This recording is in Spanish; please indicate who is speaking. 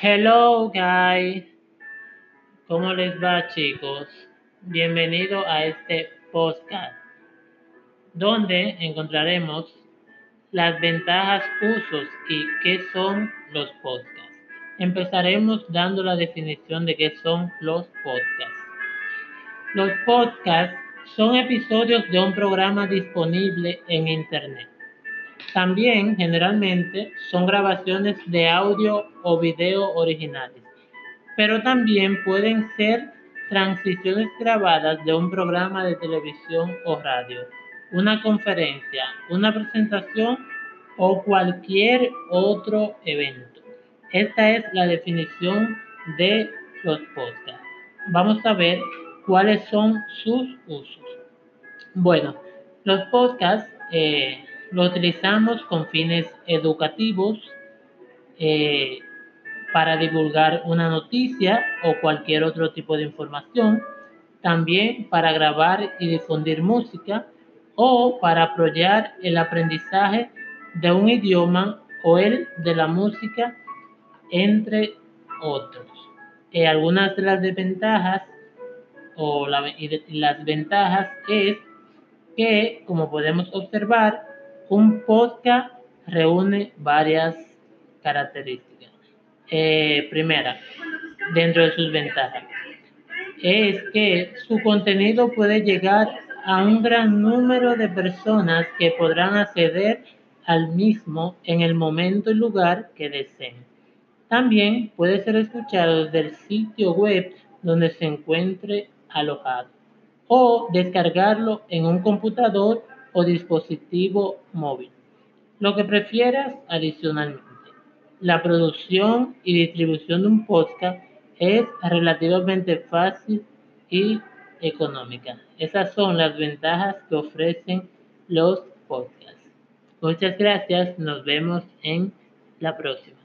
Speaker 1: Hello guys, ¿cómo les va chicos? Bienvenido a este podcast, donde encontraremos las ventajas, usos y qué son los podcasts. Empezaremos dando la definición de qué son los podcasts. Los podcasts son episodios de un programa disponible en Internet. También generalmente son grabaciones de audio o video originales, pero también pueden ser transiciones grabadas de un programa de televisión o radio, una conferencia, una presentación o cualquier otro evento. Esta es la definición de los podcasts. Vamos a ver cuáles son sus usos. Bueno, los podcasts eh, lo utilizamos con fines educativos eh, para divulgar una noticia o cualquier otro tipo de información, también para grabar y difundir música o para apoyar el aprendizaje de un idioma o el de la música, entre otros. Eh, algunas de las desventajas o las ventajas es que, como podemos observar, un podcast reúne varias características. Eh, primera, dentro de sus ventajas, es que su contenido puede llegar a un gran número de personas que podrán acceder al mismo en el momento y lugar que deseen. También puede ser escuchado desde el sitio web donde se encuentre alojado o descargarlo en un computador o dispositivo móvil, lo que prefieras adicionalmente. La producción y distribución de un podcast es relativamente fácil y económica. Esas son las ventajas que ofrecen los podcasts. Muchas gracias, nos vemos en la próxima.